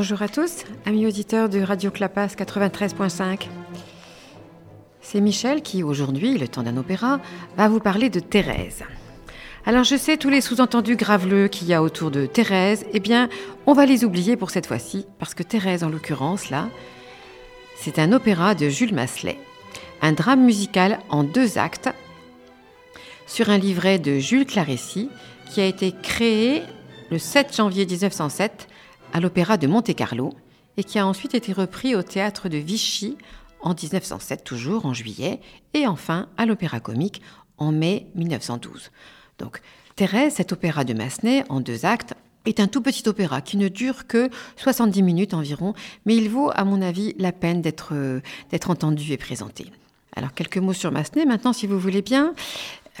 Bonjour à tous, amis auditeurs de Radio Clapas 93.5. C'est Michel qui, aujourd'hui, le temps d'un opéra, va vous parler de Thérèse. Alors je sais tous les sous-entendus graveleux qu'il y a autour de Thérèse, eh bien, on va les oublier pour cette fois-ci, parce que Thérèse, en l'occurrence, là, c'est un opéra de Jules Masselet, un drame musical en deux actes, sur un livret de Jules Clarécy, qui a été créé le 7 janvier 1907 à l'Opéra de Monte-Carlo et qui a ensuite été repris au théâtre de Vichy en 1907, toujours en juillet, et enfin à l'Opéra Comique en mai 1912. Donc, Thérèse, cet opéra de Massenet, en deux actes, est un tout petit opéra qui ne dure que 70 minutes environ, mais il vaut, à mon avis, la peine d'être entendu et présenté. Alors, quelques mots sur Massenet maintenant, si vous voulez bien.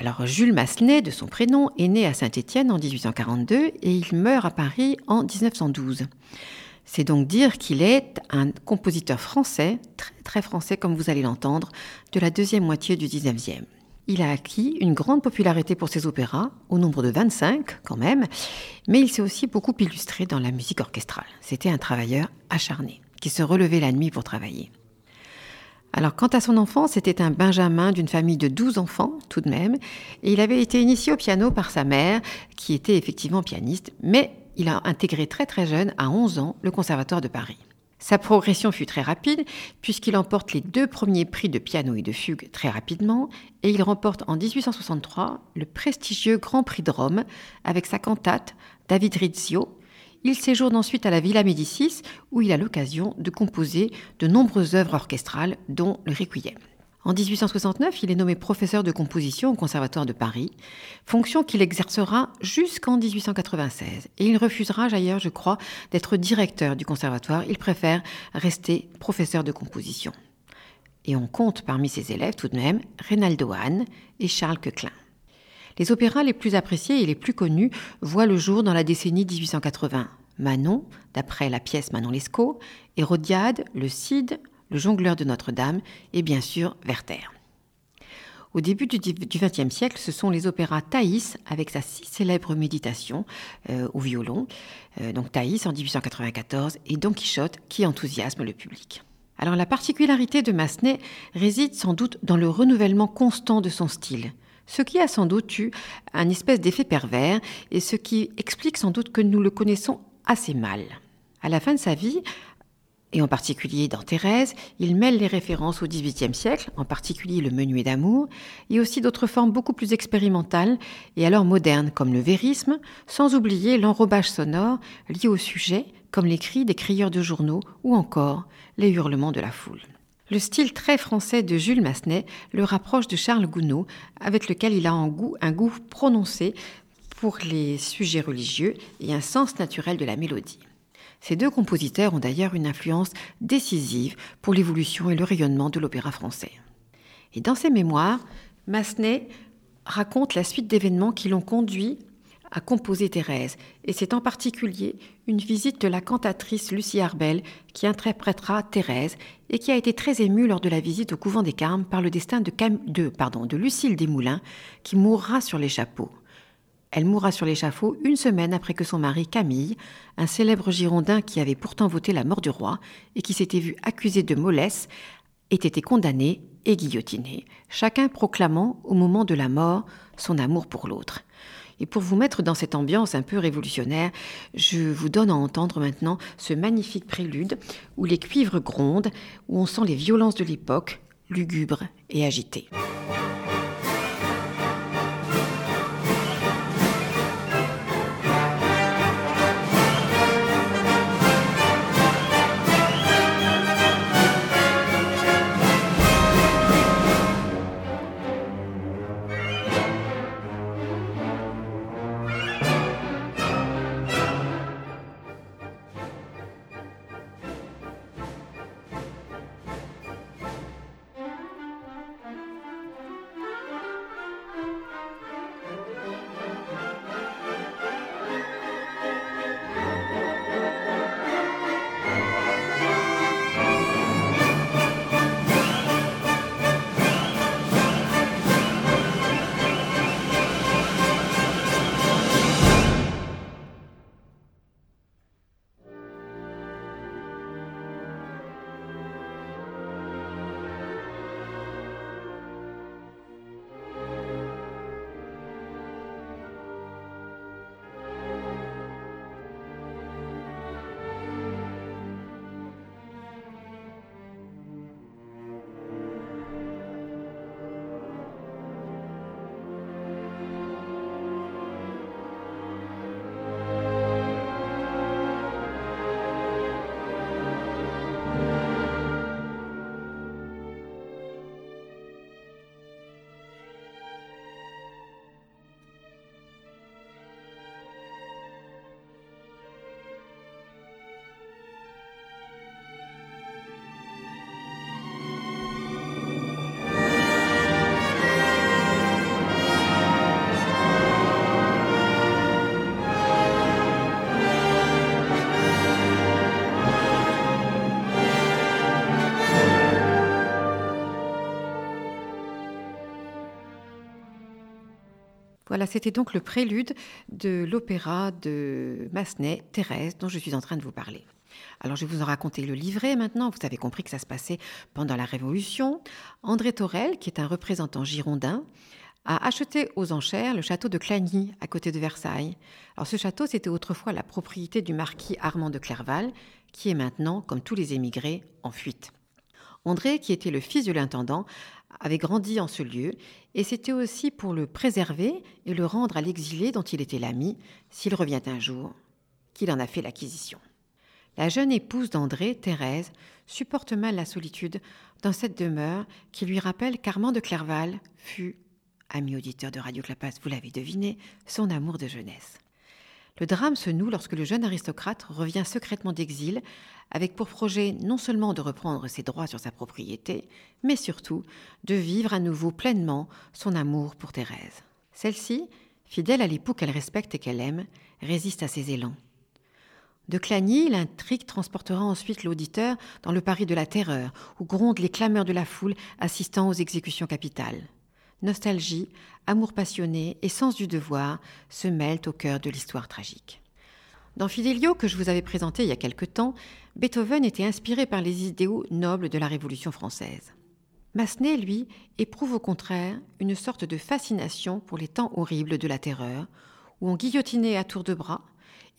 Alors Jules Massenet, de son prénom, est né à Saint-Étienne en 1842 et il meurt à Paris en 1912. C'est donc dire qu'il est un compositeur français, très très français comme vous allez l'entendre, de la deuxième moitié du 19e. Il a acquis une grande popularité pour ses opéras, au nombre de 25 quand même, mais il s'est aussi beaucoup illustré dans la musique orchestrale. C'était un travailleur acharné, qui se relevait la nuit pour travailler. Alors, quant à son enfance, c'était un Benjamin d'une famille de 12 enfants, tout de même, et il avait été initié au piano par sa mère, qui était effectivement pianiste, mais il a intégré très très jeune, à 11 ans, le Conservatoire de Paris. Sa progression fut très rapide, puisqu'il emporte les deux premiers prix de piano et de fugue très rapidement, et il remporte en 1863 le prestigieux Grand Prix de Rome avec sa cantate David Rizzio, il séjourne ensuite à la Villa Médicis, où il a l'occasion de composer de nombreuses œuvres orchestrales, dont le Requiem. En 1869, il est nommé professeur de composition au Conservatoire de Paris, fonction qu'il exercera jusqu'en 1896. Et il refusera d'ailleurs, je crois, d'être directeur du conservatoire. Il préfère rester professeur de composition. Et on compte parmi ses élèves tout de même Reynaldo Hahn et Charles Queclin. Les opéras les plus appréciés et les plus connus voient le jour dans la décennie 1880. Manon, d'après la pièce Manon Lescaut, Hérodiade, Le Cid, Le Jongleur de Notre-Dame et bien sûr Werther. Au début du XXe siècle, ce sont les opéras Thaïs avec sa si célèbre méditation euh, au violon, euh, donc Thaïs en 1894, et Don Quichotte qui enthousiasment le public. Alors la particularité de Massenet réside sans doute dans le renouvellement constant de son style ce qui a sans doute eu un espèce d'effet pervers et ce qui explique sans doute que nous le connaissons assez mal. À la fin de sa vie, et en particulier dans Thérèse, il mêle les références au XVIIIe siècle, en particulier le menuet d'amour, et aussi d'autres formes beaucoup plus expérimentales et alors modernes, comme le vérisme, sans oublier l'enrobage sonore lié au sujet, comme les cris des crieurs de journaux ou encore les hurlements de la foule. Le style très français de Jules Massenet le rapproche de Charles Gounod, avec lequel il a un goût, un goût prononcé pour les sujets religieux et un sens naturel de la mélodie. Ces deux compositeurs ont d'ailleurs une influence décisive pour l'évolution et le rayonnement de l'opéra français. Et dans ses mémoires, Massenet raconte la suite d'événements qui l'ont conduit a composé Thérèse, et c'est en particulier une visite de la cantatrice Lucie Arbel qui interprétera Thérèse et qui a été très émue lors de la visite au couvent des Carmes par le destin de, Lucille Desmoulins qui mourra sur l'échafaud. Elle mourra sur l'échafaud une semaine après que son mari Camille, un célèbre Girondin qui avait pourtant voté la mort du roi et qui s'était vu accusé de mollesse, ait été condamné et guillotiné, chacun proclamant au moment de la mort son amour pour l'autre. Et pour vous mettre dans cette ambiance un peu révolutionnaire, je vous donne à entendre maintenant ce magnifique prélude où les cuivres grondent, où on sent les violences de l'époque, lugubres et agitées. Voilà, c'était donc le prélude de l'opéra de Massenet, Thérèse, dont je suis en train de vous parler. Alors je vais vous en raconter le livret maintenant. Vous avez compris que ça se passait pendant la Révolution. André Torel, qui est un représentant girondin, a acheté aux enchères le château de Clagny, à côté de Versailles. Alors ce château, c'était autrefois la propriété du marquis Armand de Clerval, qui est maintenant, comme tous les émigrés, en fuite. André, qui était le fils de l'intendant, avait grandi en ce lieu, et c'était aussi pour le préserver et le rendre à l'exilé dont il était l'ami, s'il revient un jour, qu'il en a fait l'acquisition. La jeune épouse d'André, Thérèse, supporte mal la solitude dans cette demeure qui lui rappelle qu'Armand de Clerval fut, ami auditeur de Radio Clapas, vous l'avez deviné, son amour de jeunesse. Le drame se noue lorsque le jeune aristocrate revient secrètement d'exil, avec pour projet non seulement de reprendre ses droits sur sa propriété, mais surtout de vivre à nouveau pleinement son amour pour Thérèse. Celle-ci, fidèle à l'époux qu'elle respecte et qu'elle aime, résiste à ses élans. De Clagny, l'intrigue transportera ensuite l'auditeur dans le Paris de la terreur, où grondent les clameurs de la foule assistant aux exécutions capitales nostalgie, amour passionné et sens du devoir se mêlent au cœur de l'histoire tragique. Dans Fidelio, que je vous avais présenté il y a quelque temps, Beethoven était inspiré par les idéaux nobles de la Révolution française. Massenet, lui, éprouve au contraire une sorte de fascination pour les temps horribles de la terreur, où on guillotinait à tour de bras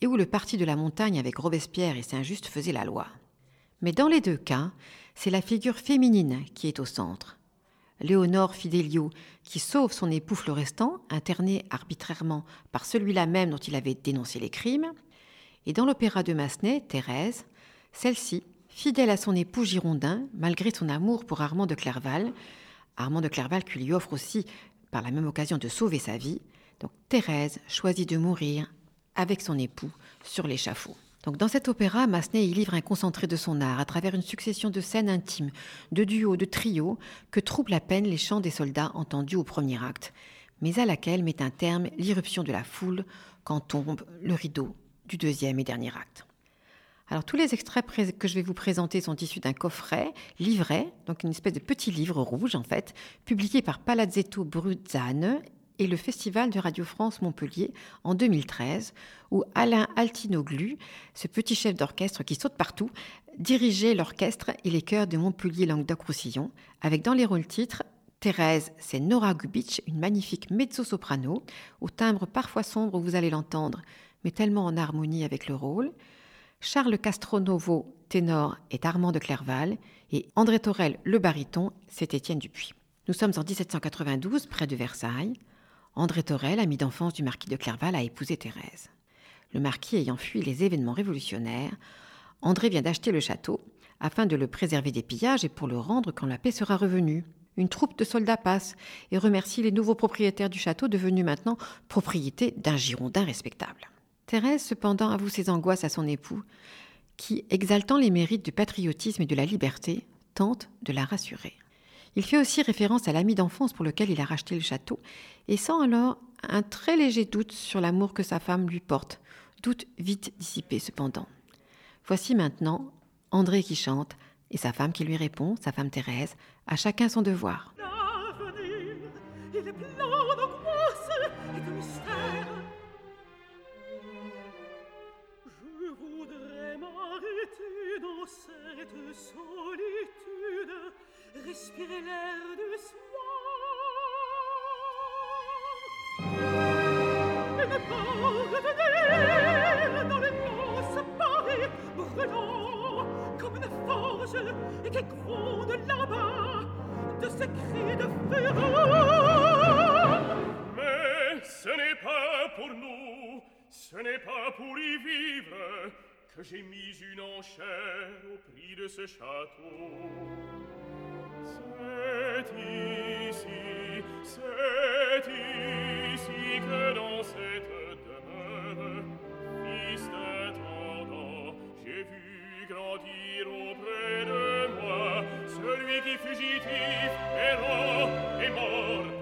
et où le parti de la montagne avec Robespierre et Saint-Just faisait la loi. Mais dans les deux cas, c'est la figure féminine qui est au centre. Léonore Fidelio, qui sauve son époux Florestan, interné arbitrairement par celui-là même dont il avait dénoncé les crimes, et dans l'opéra de Massenet, Thérèse, celle-ci, fidèle à son époux girondin, malgré son amour pour Armand de Clerval, Armand de Clerval qui lui offre aussi par la même occasion de sauver sa vie, donc Thérèse choisit de mourir avec son époux sur l'échafaud. Donc dans cet opéra, Massenet y livre un concentré de son art à travers une succession de scènes intimes, de duos, de trios, que troublent à peine les chants des soldats entendus au premier acte, mais à laquelle met un terme l'irruption de la foule quand tombe le rideau du deuxième et dernier acte. Alors tous les extraits que je vais vous présenter sont issus d'un coffret, livret, donc une espèce de petit livre rouge en fait, publié par Palazzetto Bruzzane et le Festival de Radio France Montpellier en 2013, où Alain Altinoglu, ce petit chef d'orchestre qui saute partout, dirigeait l'orchestre et les chœurs de Montpellier-Languedoc-Roussillon, avec dans les rôles titres Thérèse, c'est Nora Gubitsch, une magnifique mezzo-soprano, au timbre parfois sombre, vous allez l'entendre, mais tellement en harmonie avec le rôle. Charles Castronovo, ténor, est Armand de Clerval, et André Torel, le baryton, c'est Étienne Dupuis. Nous sommes en 1792, près de Versailles. André Torel, ami d'enfance du marquis de Clerval, a épousé Thérèse. Le marquis ayant fui les événements révolutionnaires, André vient d'acheter le château afin de le préserver des pillages et pour le rendre quand la paix sera revenue. Une troupe de soldats passe et remercie les nouveaux propriétaires du château devenus maintenant propriété d'un Girondin respectable. Thérèse cependant avoue ses angoisses à son époux, qui, exaltant les mérites du patriotisme et de la liberté, tente de la rassurer. Il fait aussi référence à l'ami d'enfance pour lequel il a racheté le château, et sent alors un très léger doute sur l'amour que sa femme lui porte, doute vite dissipé cependant. Voici maintenant André qui chante, et sa femme qui lui répond, sa femme Thérèse, à chacun son devoir. solitude, respirer l'air de soir. Et me parle de l'air dans les mots paris brûlant comme une forge et qui gronde là-bas de ses cris de fureur. Mais ce n'est pas pour nous, ce n'est pas pour y vivre, que j'ai mis une enchère au prix de ce château. C'est ici, c'est ici que dans cette demeure, fils d'intendant, j'ai vu grandir auprès de moi celui qui fugitif, errant et mort.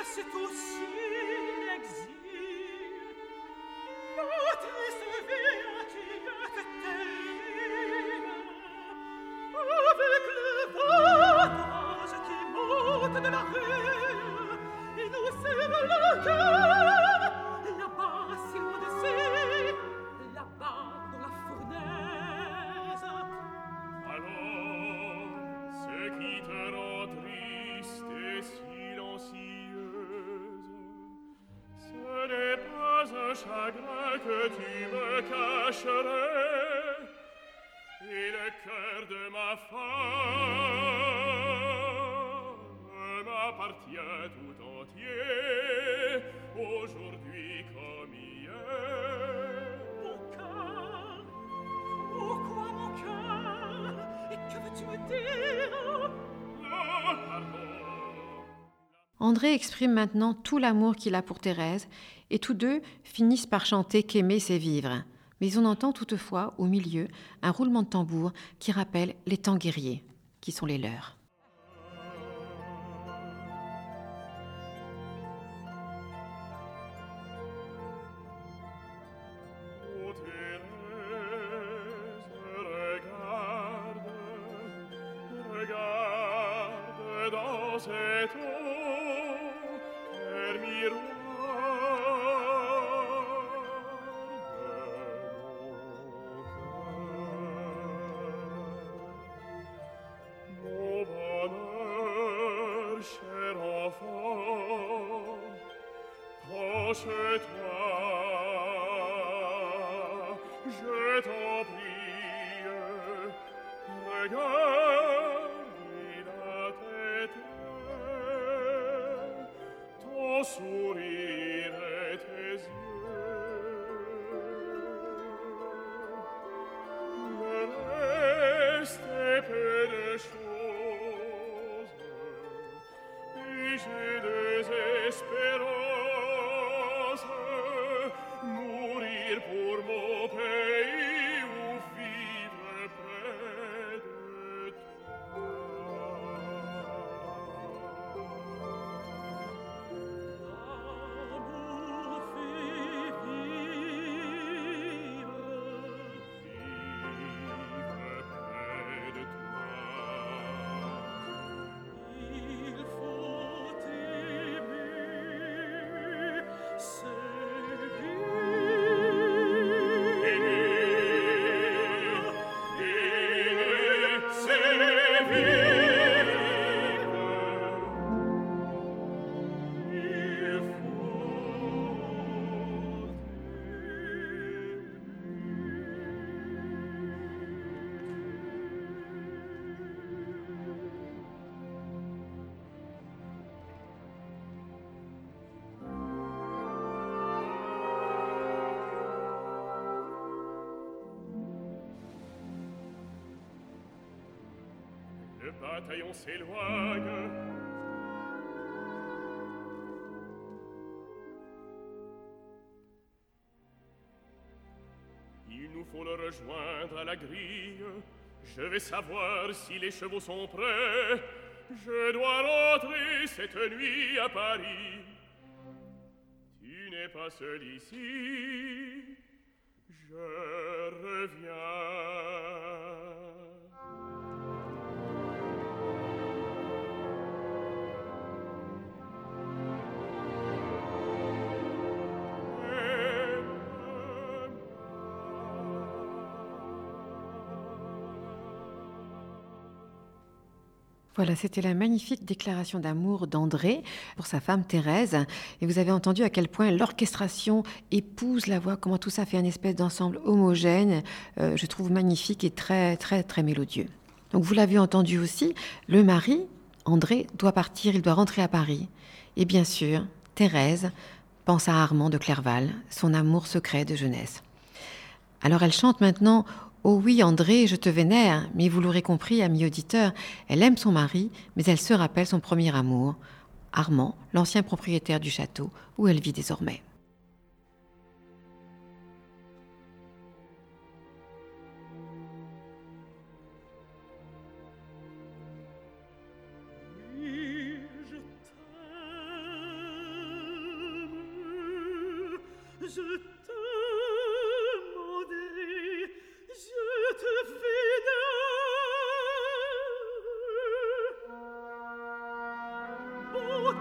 mais c'est aussi André exprime maintenant tout l'amour qu'il a pour Thérèse, et tous deux finissent par chanter qu'aimer c'est vivre. Mais on entend toutefois, au milieu, un roulement de tambour qui rappelle les temps guerriers, qui sont les leurs. S'éloigne. Il nous faut le rejoindre à la grille. Je vais savoir si les chevaux sont prêts. Je dois rentrer cette nuit à Paris. Tu n'es pas seul ici. Je reviens. Voilà, c'était la magnifique déclaration d'amour d'André pour sa femme Thérèse. Et vous avez entendu à quel point l'orchestration épouse la voix, comment tout ça fait un espèce d'ensemble homogène. euh, je trouve magnifique et très, très, très mélodieux. Donc vous l'avez entendu aussi, le mari, André, doit partir, il doit rentrer à Paris. Et bien sûr, Thérèse pense à Armand de Clerval, son amour secret de jeunesse. Alors elle chante maintenant Oh oui, André, je te vénère, mais vous l'aurez compris, ami auditeur, elle aime son mari, mais elle se rappelle son premier amour, Armand, l'ancien propriétaire du château où elle vit désormais. je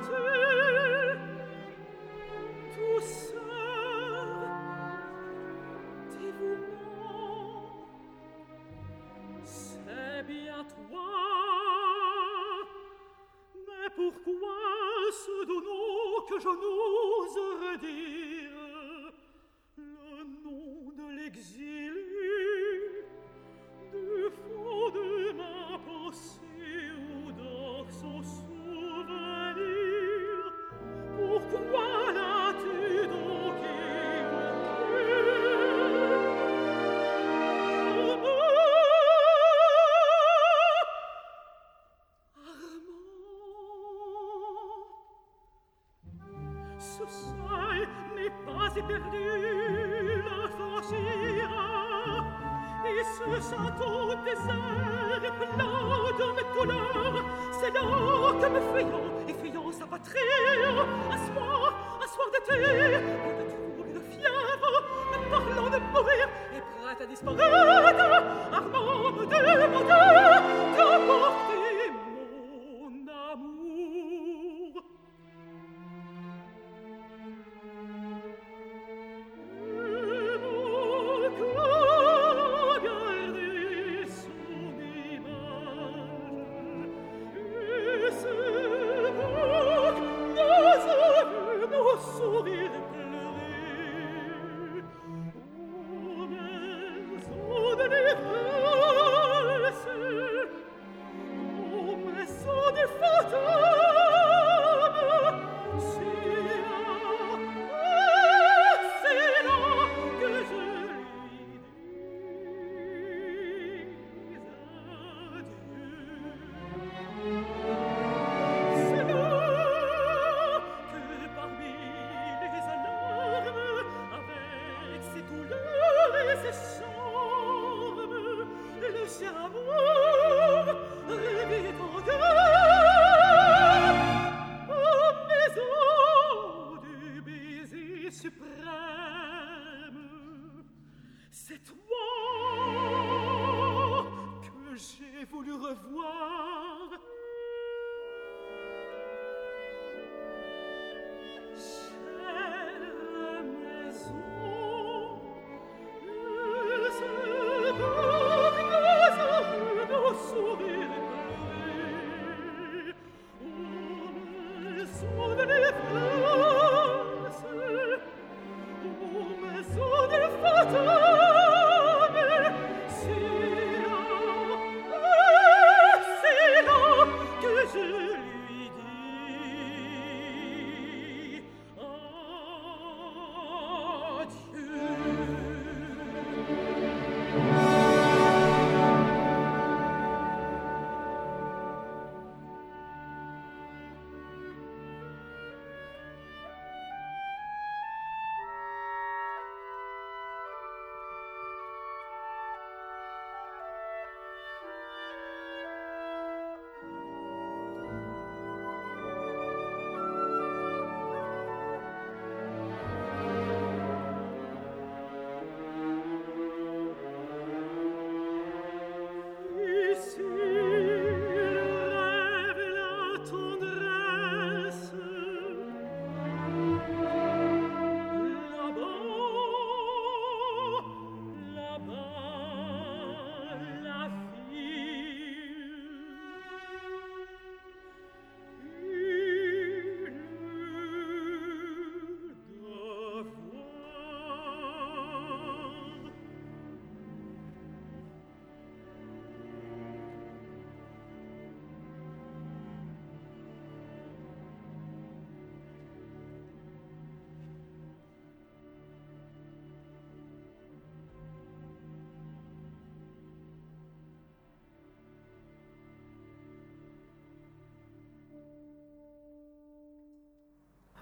to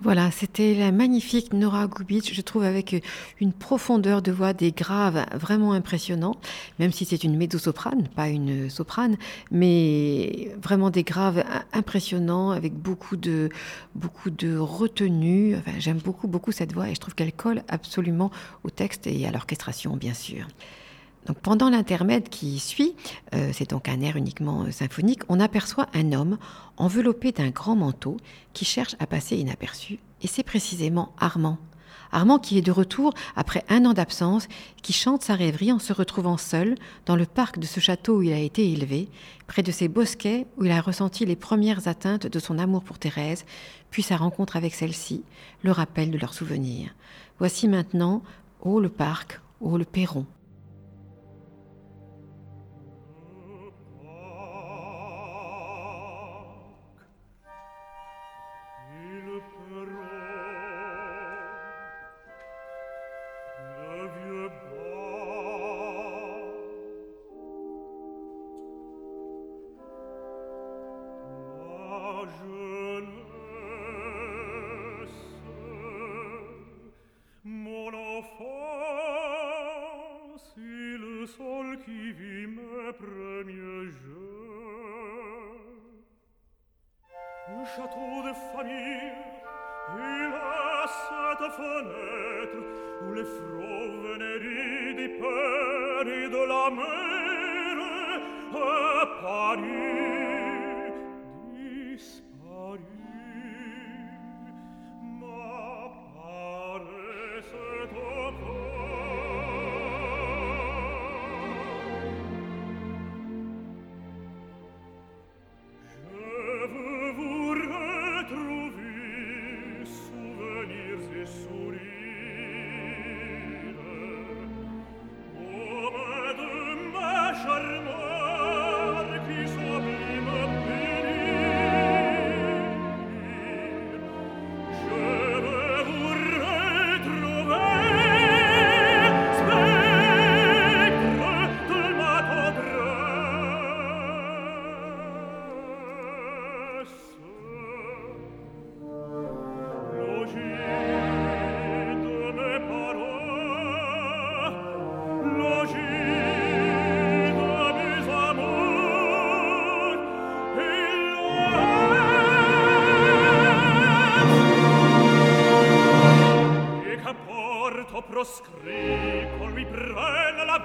Voilà, c'était la magnifique Nora Gubic, je trouve avec une profondeur de voix, des graves vraiment impressionnants, même si c'est une mezzo-soprane, pas une soprane, mais vraiment des graves impressionnants avec beaucoup de, beaucoup de retenue. Enfin, J'aime beaucoup, beaucoup cette voix et je trouve qu'elle colle absolument au texte et à l'orchestration, bien sûr. Pendant l'intermède qui suit, euh, c'est donc un air uniquement euh, symphonique, on aperçoit un homme enveloppé d'un grand manteau qui cherche à passer inaperçu, et c'est précisément Armand. Armand qui est de retour après un an d'absence, qui chante sa rêverie en se retrouvant seul dans le parc de ce château où il a été élevé, près de ces bosquets où il a ressenti les premières atteintes de son amour pour Thérèse, puis sa rencontre avec celle-ci, le rappel de leurs souvenirs. Voici maintenant, ô le parc, ô le perron.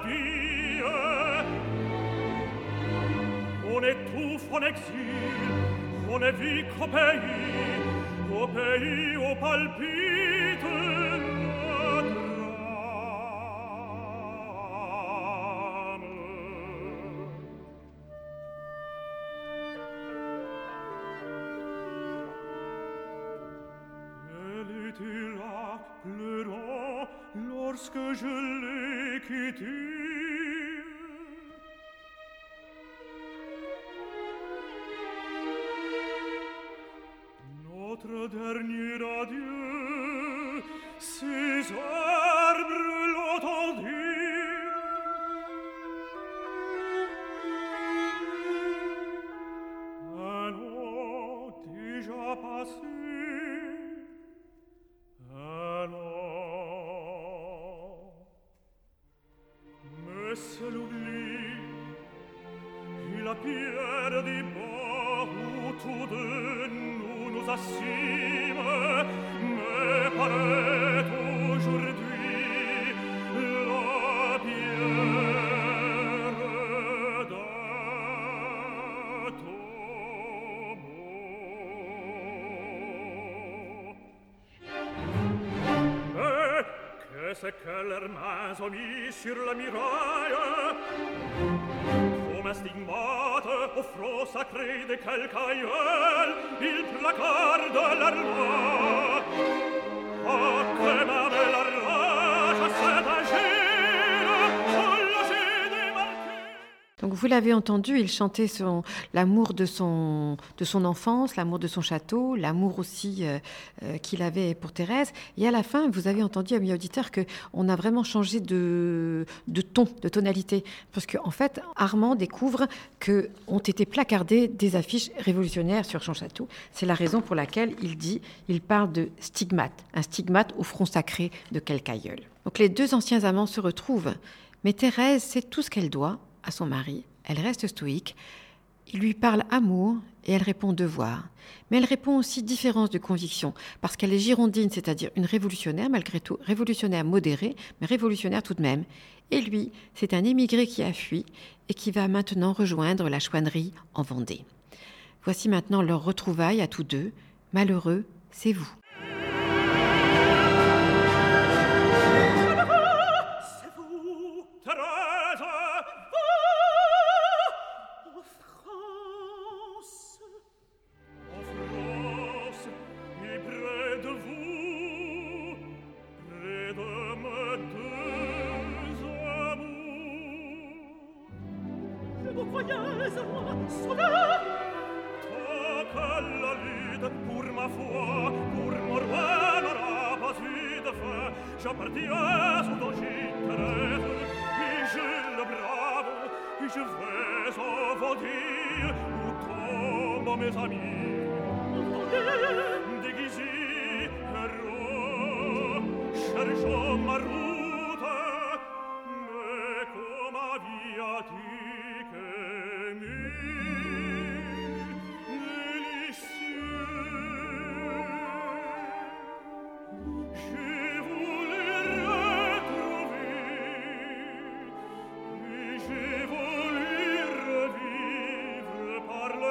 vie On est tout en exil, on est vie qu'au pays, au pays, c'est que leurs mains ont mis sur la muraille. un stigmate au front sacré de quelque aïeul, il placard de l'armoi. Vous l'avez entendu, il chantait son, l'amour de son, enfance, l'amour de son château, l'amour aussi euh, euh, qu'il avait pour Thérèse. Et à la fin, vous avez entendu, ami auditeur, qu'on a vraiment changé de, ton, de tonalité. Parce qu'en en fait, Armand découvre que ont été placardées des affiches révolutionnaires sur son château. C'est la raison pour laquelle il dit, il parle de stigmate, un stigmate au front sacré de quelque aïeul. Donc les deux anciens amants se retrouvent. Mais Thérèse sait tout ce qu'elle doit à son mari. Elle reste stoïque. Il lui parle amour et elle répond devoir. Mais elle répond aussi différence de conviction, parce qu'elle est girondine, c'est-à-dire une révolutionnaire, malgré tout, révolutionnaire modérée, mais révolutionnaire tout de même. Et lui, c'est un émigré qui a fui et qui va maintenant rejoindre la chouannerie en Vendée. Voici maintenant leur retrouvaille à tous deux. Malheureux, c'est vous.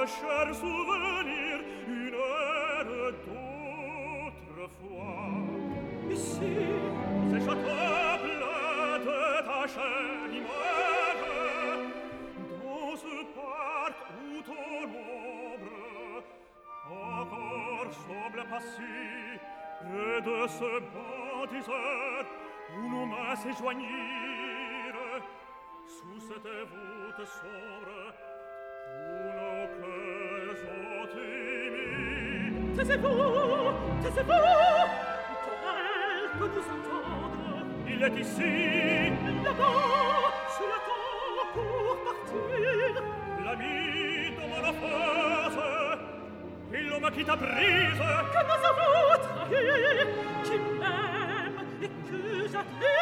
un cher souvenir une heure d'autrefois ici ces châteaux de ta chère image dans ce parc où ton ombre encore semble passer près de ce bâtisseur où nous m'a s'éjoignir sous cette voûte sombre taisez-vous, taisez-vous Pour elle que nous entendre Il est ici Là-bas, sous la tombe pour partir. L'ami de mon enfance Il l'homme qui t'a prise. Que nous avons trahi Qui m'aime et que j'attire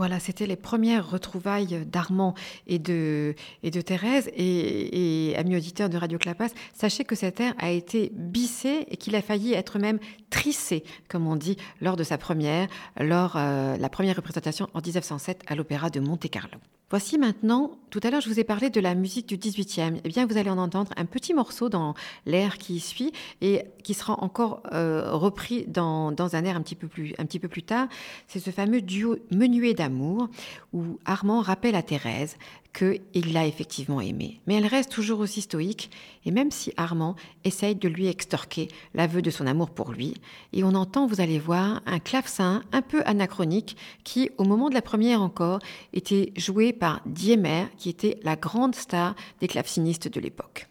Voilà, c'était les premières retrouvailles d'Armand et de, Thérèse. Et, amis auditeurs de Radio Clapas, sachez que cet air a été bissé et qu'il a failli être même trissé, comme on dit, lors de sa première, lors euh, la première représentation en 1907 à l'Opéra de Monte-Carlo. Voici maintenant, tout à l'heure je vous ai parlé de la musique du 18e. Eh bien, vous allez en entendre un petit morceau dans l'air qui suit et qui sera encore euh, repris dans, dans, un air un petit peu plus, un petit peu plus tard. C'est ce fameux duo Menuet d'amour où Armand rappelle à Thérèse qu'il l'a effectivement aimée. Mais elle reste toujours aussi stoïque, et même si Armand essaye de lui extorquer l'aveu de son amour pour lui, et on entend, vous allez voir, un clavecin un peu anachronique qui, au moment de la première encore, était joué par Diemer, qui était la grande star des clavecinistes de l'époque.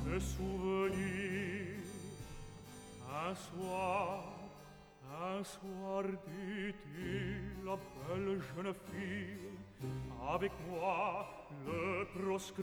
Gardent ces souvenirs. Un soir, un soir, dit-il, la belle jeune fille, avec moi le proscrit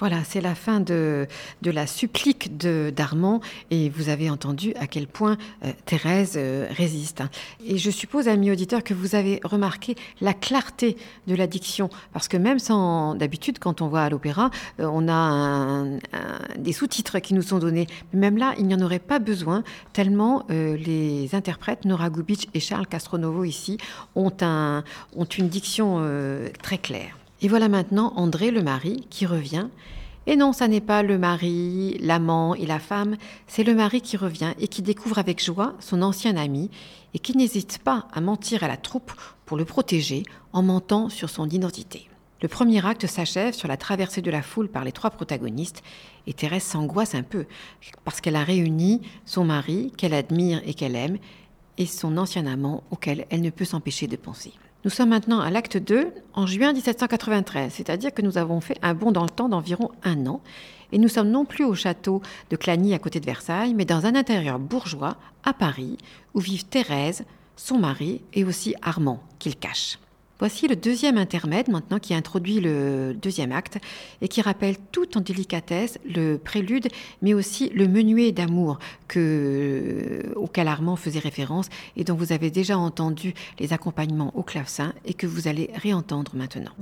Voilà, c'est la fin de, de la supplique d'Armand et vous avez entendu à quel point euh, Thérèse euh, résiste. Et je suppose, amis auditeurs, que vous avez remarqué la clarté de la diction parce que même sans d'habitude, quand on voit à l'opéra, euh, on a des sous-titres qui nous sont donnés. Mais même là, il n'y en aurait pas besoin tellement les interprètes Nora Gubitsch et Charles Castronovo ici ont, ont une diction très claire. Et voilà maintenant André le mari qui revient et non, ça n'est pas le mari, l'amant et la femme, c'est le mari qui revient et qui découvre avec joie son ancien ami et qui n'hésite pas à mentir à la troupe pour le protéger en mentant sur son identité. Le premier acte s'achève sur la traversée de la foule par les trois protagonistes et Thérèse s'angoisse un peu parce qu'elle a réuni son mari qu'elle admire et qu'elle aime et son ancien amant auquel elle ne peut s'empêcher de penser. Nous sommes maintenant à l'acte 2, en juin 1793, c'est-à-dire que nous avons fait un bond dans le temps d'environ un an, et nous sommes non plus au château de Clagny à côté de Versailles, mais dans un intérieur bourgeois à Paris, où vivent Thérèse, son mari et aussi Armand, qu'il cache. Voici le deuxième intermède maintenant qui introduit le deuxième acte et qui rappelle tout en délicatesse le prélude, mais aussi le menuet d'amour auquel Armand faisait référence et dont vous avez déjà entendu les accompagnements au clavecin et que vous allez réentendre maintenant.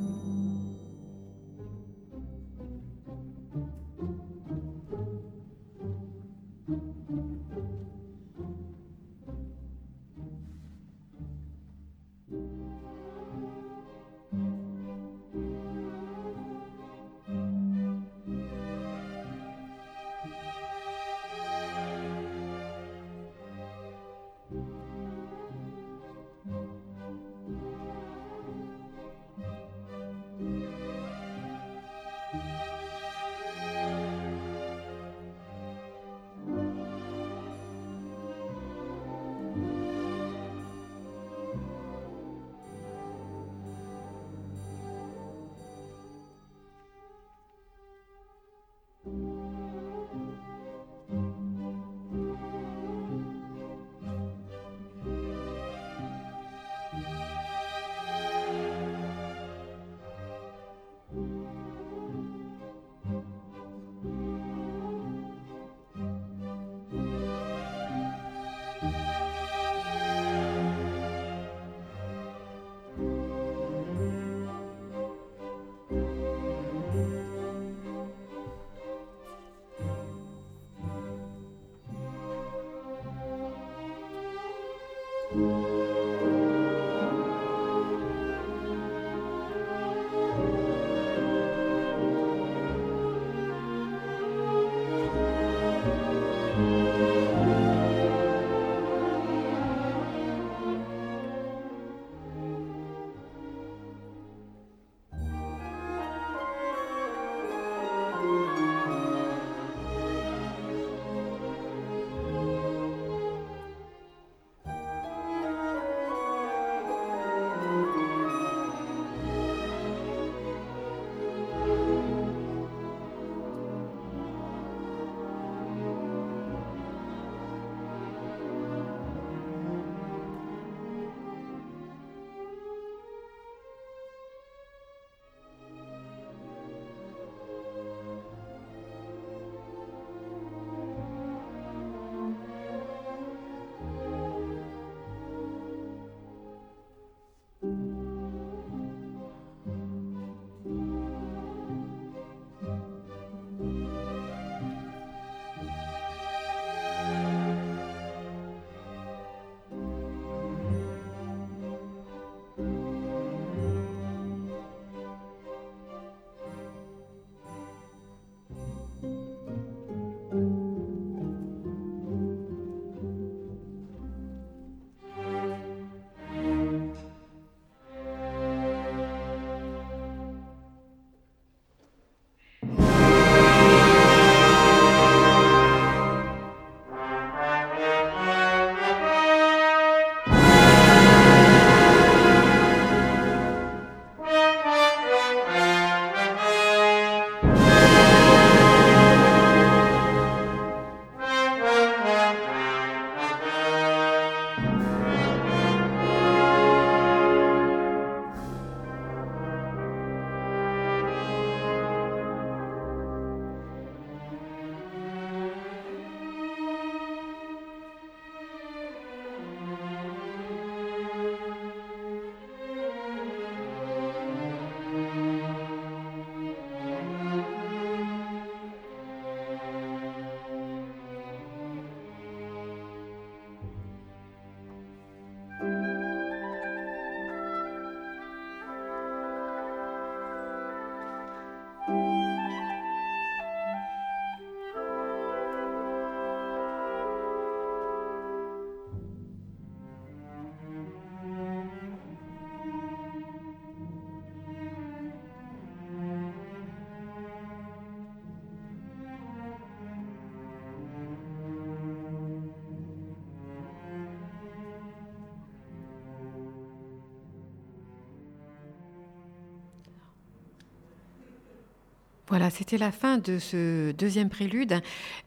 Voilà, c'était la fin de ce deuxième prélude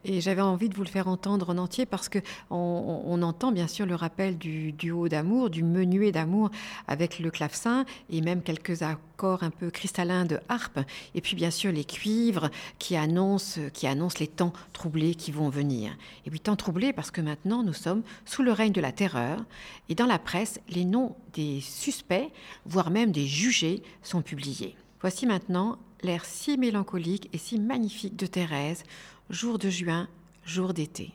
et j'avais envie de vous le faire entendre en entier parce que on, entend bien sûr le rappel du duo d'amour, du menuet d'amour avec le clavecin et même quelques accords un peu cristallins de harpe et puis bien sûr les cuivres qui annoncent, qui annoncent les temps troublés qui vont venir. Et puis temps troublés parce que maintenant nous sommes sous le règne de la terreur et dans la presse les noms des suspects, voire même des jugés, sont publiés. Voici maintenant l'air si mélancolique et si magnifique de Thérèse, jour de juin, jour d'été.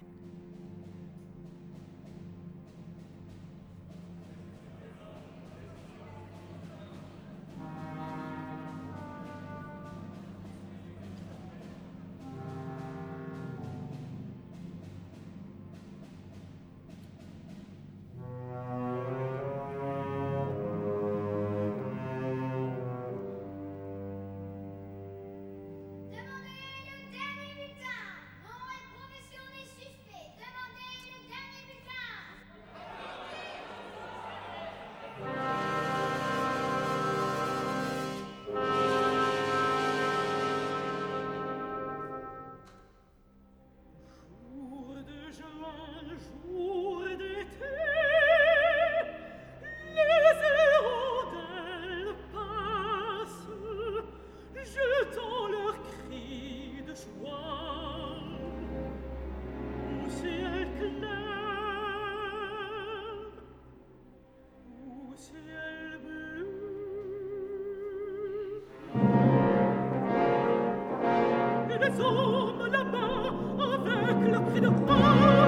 Hommes là-bas avec le cri de paix.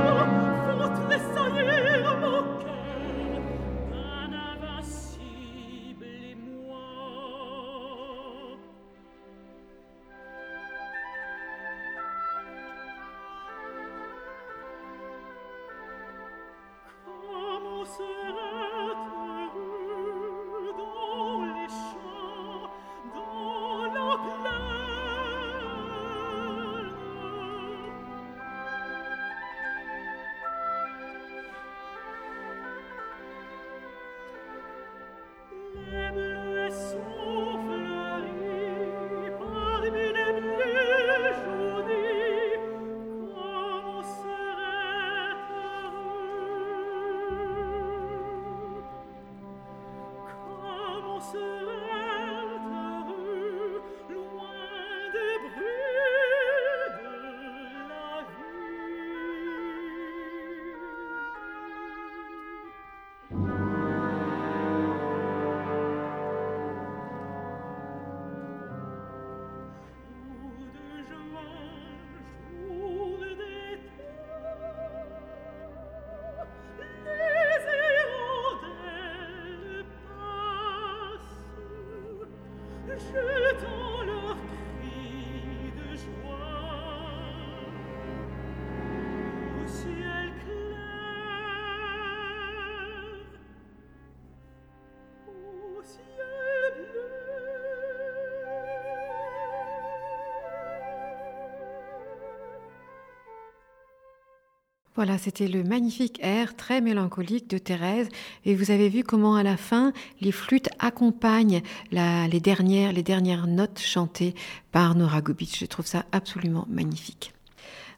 Voilà, c'était le magnifique air très mélancolique de Thérèse. Et vous avez vu comment à la fin, les flûtes accompagnent les, dernières, notes chantées par Nora Gobic. Je trouve ça absolument magnifique.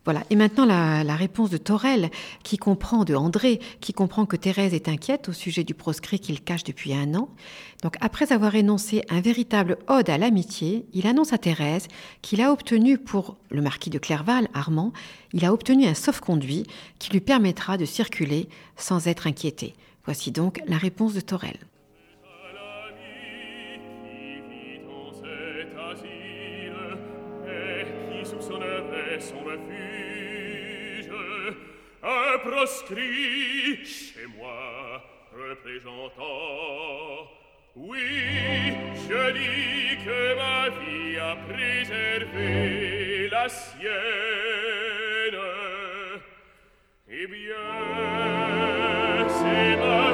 Voilà. Et maintenant, la, réponse de Torel, qui comprend, de André, qui comprend que Thérèse est inquiète au sujet du proscrit qu'il cache depuis un an. Donc, après avoir énoncé un véritable ode à l'amitié, il annonce à Thérèse qu'il a obtenu pour le marquis de Clerval, Armand, il a obtenu un sauf-conduit qui lui permettra de circuler sans être inquiété. Voici donc la réponse de Torel. est proscrit chez moi représentant. Oui, je dis que ma vie a préservé la sienne. Eh bien, c'est ma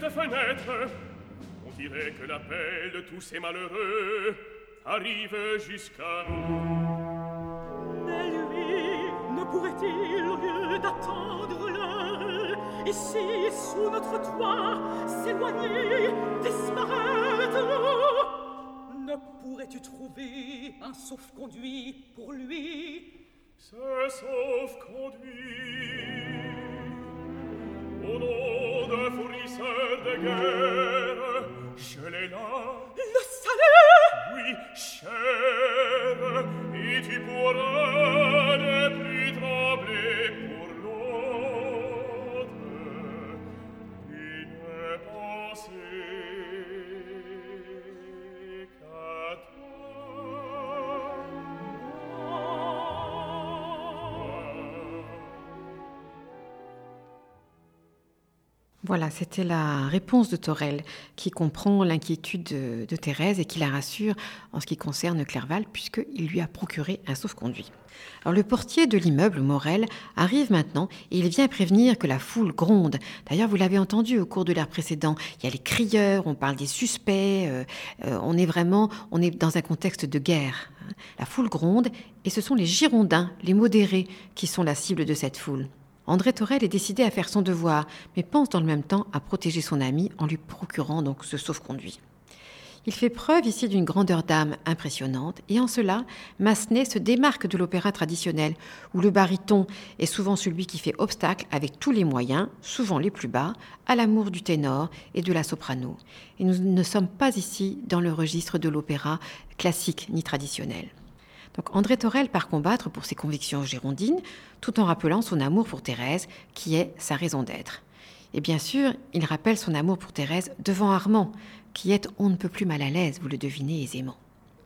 cette fenêtre. On dirait que l'appel de tous ces malheureux arrive jusqu'à nous. Mais lui, ne pourrait-il, au lieu d'attendre l'heure, ici, sous notre toit, s'éloigner, disparaître? Ne pourrais-tu trouver un sauf-conduit pour lui? Ce sauf-conduit Au nom d'un fournisseur chasseur de guerre, je l'ai là. Le salaire Oui, cher, et tu pourras ne plus trembler pour l'autre. Et ne penser Voilà, c'était la réponse de Torel qui comprend l'inquiétude de, Thérèse et qui la rassure en ce qui concerne Clerval puisqu'il lui a procuré un sauf-conduit. Alors le portier de l'immeuble Morel arrive maintenant et il vient prévenir que la foule gronde. D'ailleurs, vous l'avez entendu au cours de l'ère précédent, il y a les crieurs, on parle des suspects, euh, euh, on est vraiment, on est dans un contexte de guerre. La foule gronde et ce sont les Girondins, les modérés, qui sont la cible de cette foule. André Torel est décidé à faire son devoir, mais pense dans le même temps à protéger son ami en lui procurant donc ce sauf-conduit. Il fait preuve ici d'une grandeur d'âme impressionnante, et en cela, Massenet se démarque de l'opéra traditionnel, où le baryton est souvent celui qui fait obstacle avec tous les moyens, souvent les plus bas, à l'amour du ténor et de la soprano. Et nous ne sommes pas ici dans le registre de l'opéra classique ni traditionnel. Donc André Torel part combattre pour ses convictions girondines, tout en rappelant son amour pour Thérèse, qui est sa raison d'être. Et bien sûr, il rappelle son amour pour Thérèse devant Armand, qui est on ne peut plus mal à l'aise, vous le devinez aisément.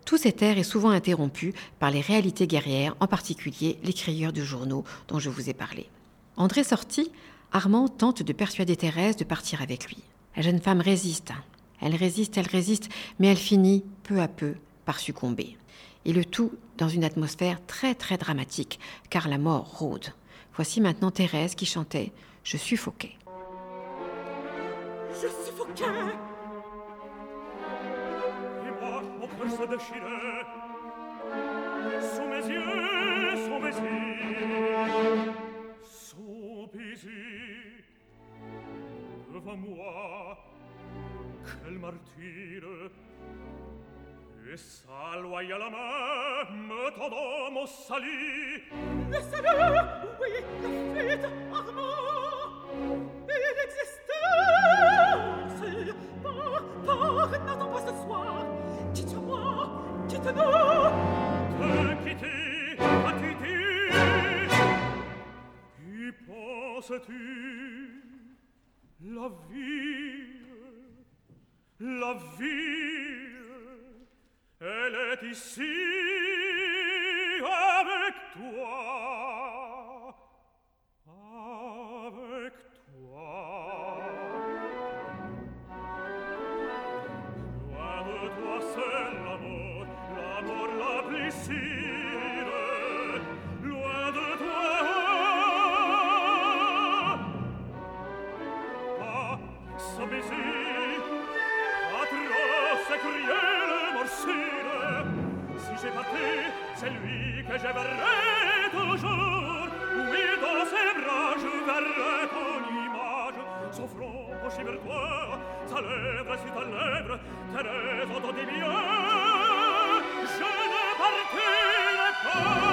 Tout cet air est souvent interrompu par les réalités guerrières, en particulier les de journaux dont je vous ai parlé. André sorti, Armand tente de persuader Thérèse de partir avec lui. La jeune femme résiste. Elle résiste, elle résiste, mais elle finit peu à peu par succomber et le tout dans une atmosphère très très dramatique, car la mort rôde. Voici maintenant Thérèse qui chantait Je suffoquais. Je suffoquais Et moi, mon cœur se déchirait Sous mes yeux, sous mes yeux Sous baisers Devant moi Quel martyre E salvaia la mamme, ton salì. Laissez-le, oui, la fête Armand. Et pa pas, pas, n'attends pas ce soir. Dites-moi, dites-nous. T'inquiétez, t'inquiétez. Y penses-tu la vie, la vie elle et ici avec toi c'est lui que j'aimerais toujours. Oui, dans ses bras, je verrai ton image. Son front penché vers toi, sa lèvre sur ta lèvre, Thérèse, entendez bien. Je ne partirai pas.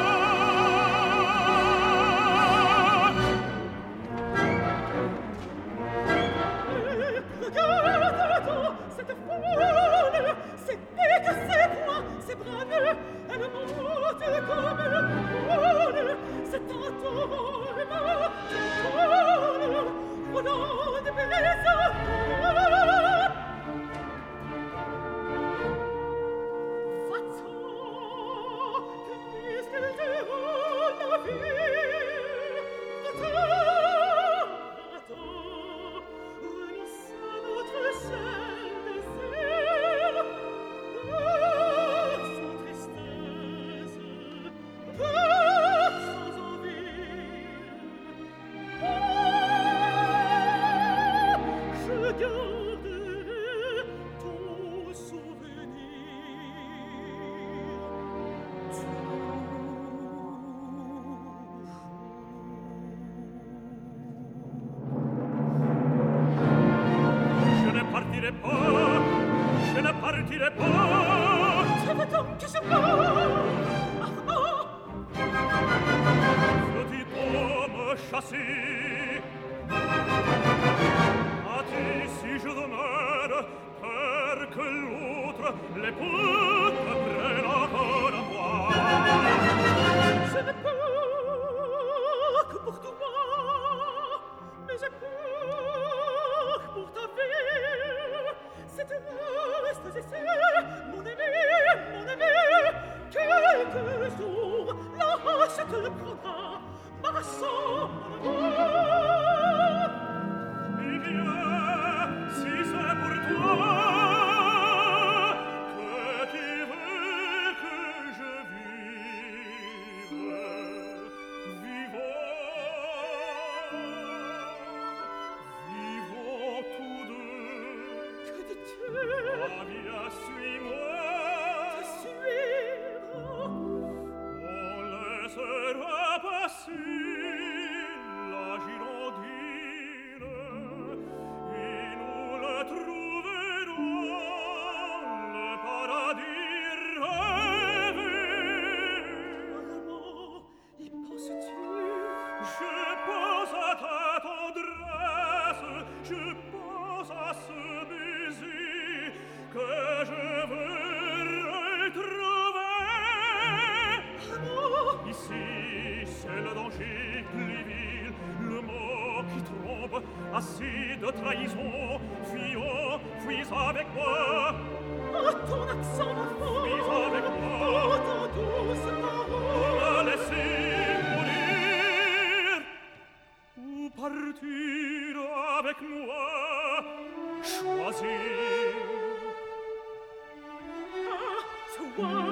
dire poi trahison Fuyons, fuis avec moi. Oh, ton accent d'enfant Fuis avec moi. Oh, ton douce parole On m'a laissé mourir. Ou partir avec moi. Choisir. Ah, toi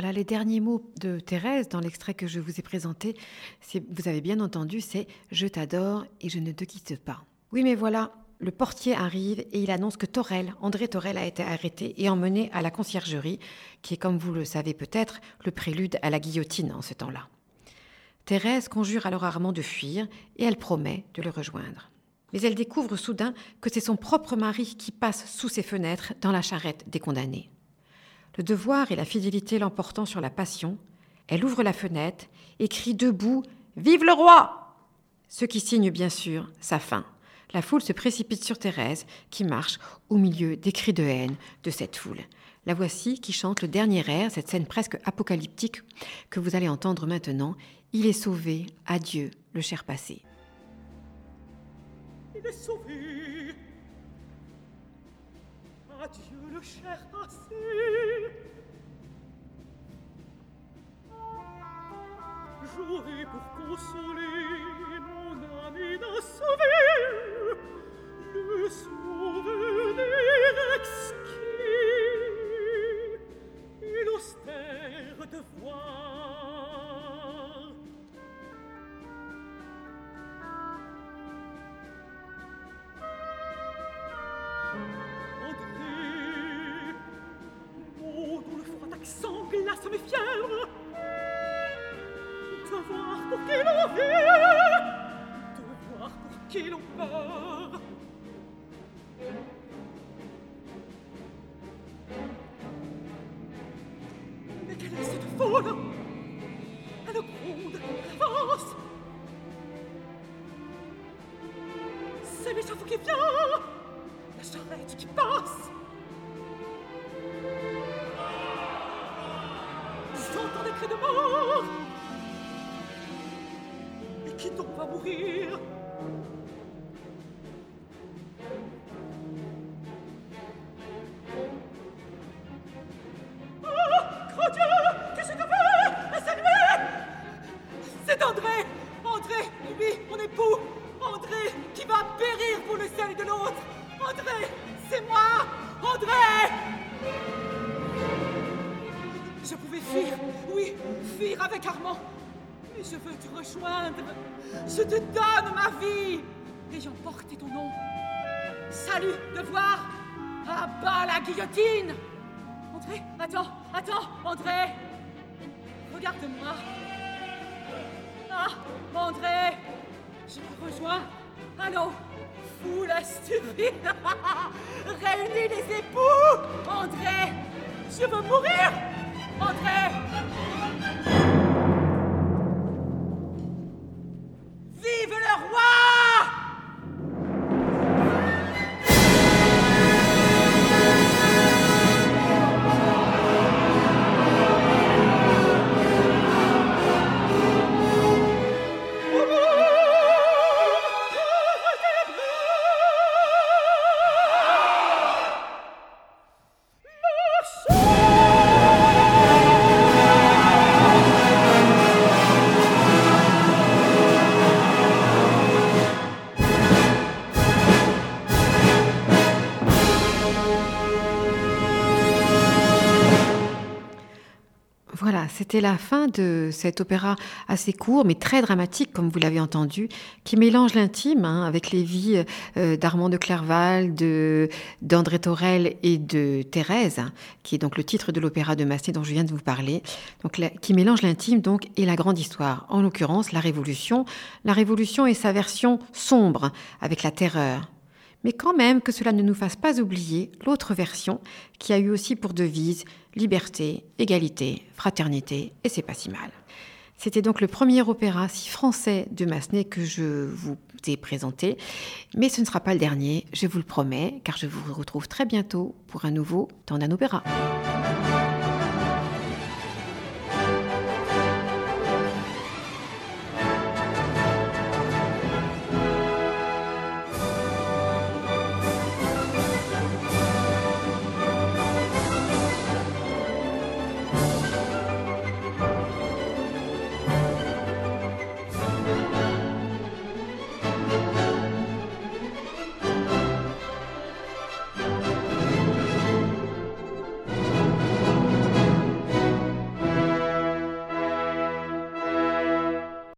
Voilà, les derniers mots de Thérèse dans l'extrait que je vous ai présenté, vous avez bien entendu, c'est Je t'adore et je ne te quitte pas. Oui, mais voilà, le portier arrive et il annonce que Torel, André Torel, a été arrêté et emmené à la conciergerie, qui est, comme vous le savez peut-être, le prélude à la guillotine en ce temps-là. Thérèse conjure alors Armand de fuir et elle promet de le rejoindre. Mais elle découvre soudain que c'est son propre mari qui passe sous ses fenêtres dans la charrette des condamnés. Le devoir et la fidélité l'emportant sur la passion, elle ouvre la fenêtre et crie debout Vive le roi Ce qui signe bien sûr sa fin. La foule se précipite sur Thérèse, qui marche au milieu des cris de haine de cette foule. La voici qui chante le dernier air, cette scène presque apocalyptique que vous allez entendre maintenant. Il est sauvé, adieu le cher passé. Il est sauvé, cher passé. J'aurai pour consoler mon âme inassouvie le souvenir exquis et l'austère devoir. Glace mes fièvres, Devoir pour qui l'on vit, devoir pour qui l'on peur. C'était la fin de cet opéra assez court mais très dramatique, comme vous l'avez entendu, qui mélange l'intime hein, avec les vies euh, d'Armand de Clerval, de, d'André Torel et de Thérèse, qui est donc le titre de l'opéra de Massenet dont je viens de vous parler, donc, qui mélange l'intime et la grande histoire, en l'occurrence la Révolution, la Révolution et sa version sombre, avec la terreur, mais quand même que cela ne nous fasse pas oublier l'autre version qui a eu aussi pour devise liberté, égalité, fraternité, et c'est pas si mal. C'était donc le premier opéra si français de Massenet que je vous ai présenté, mais ce ne sera pas le dernier, je vous le promets, car je vous retrouve très bientôt pour un nouveau d'un opéra.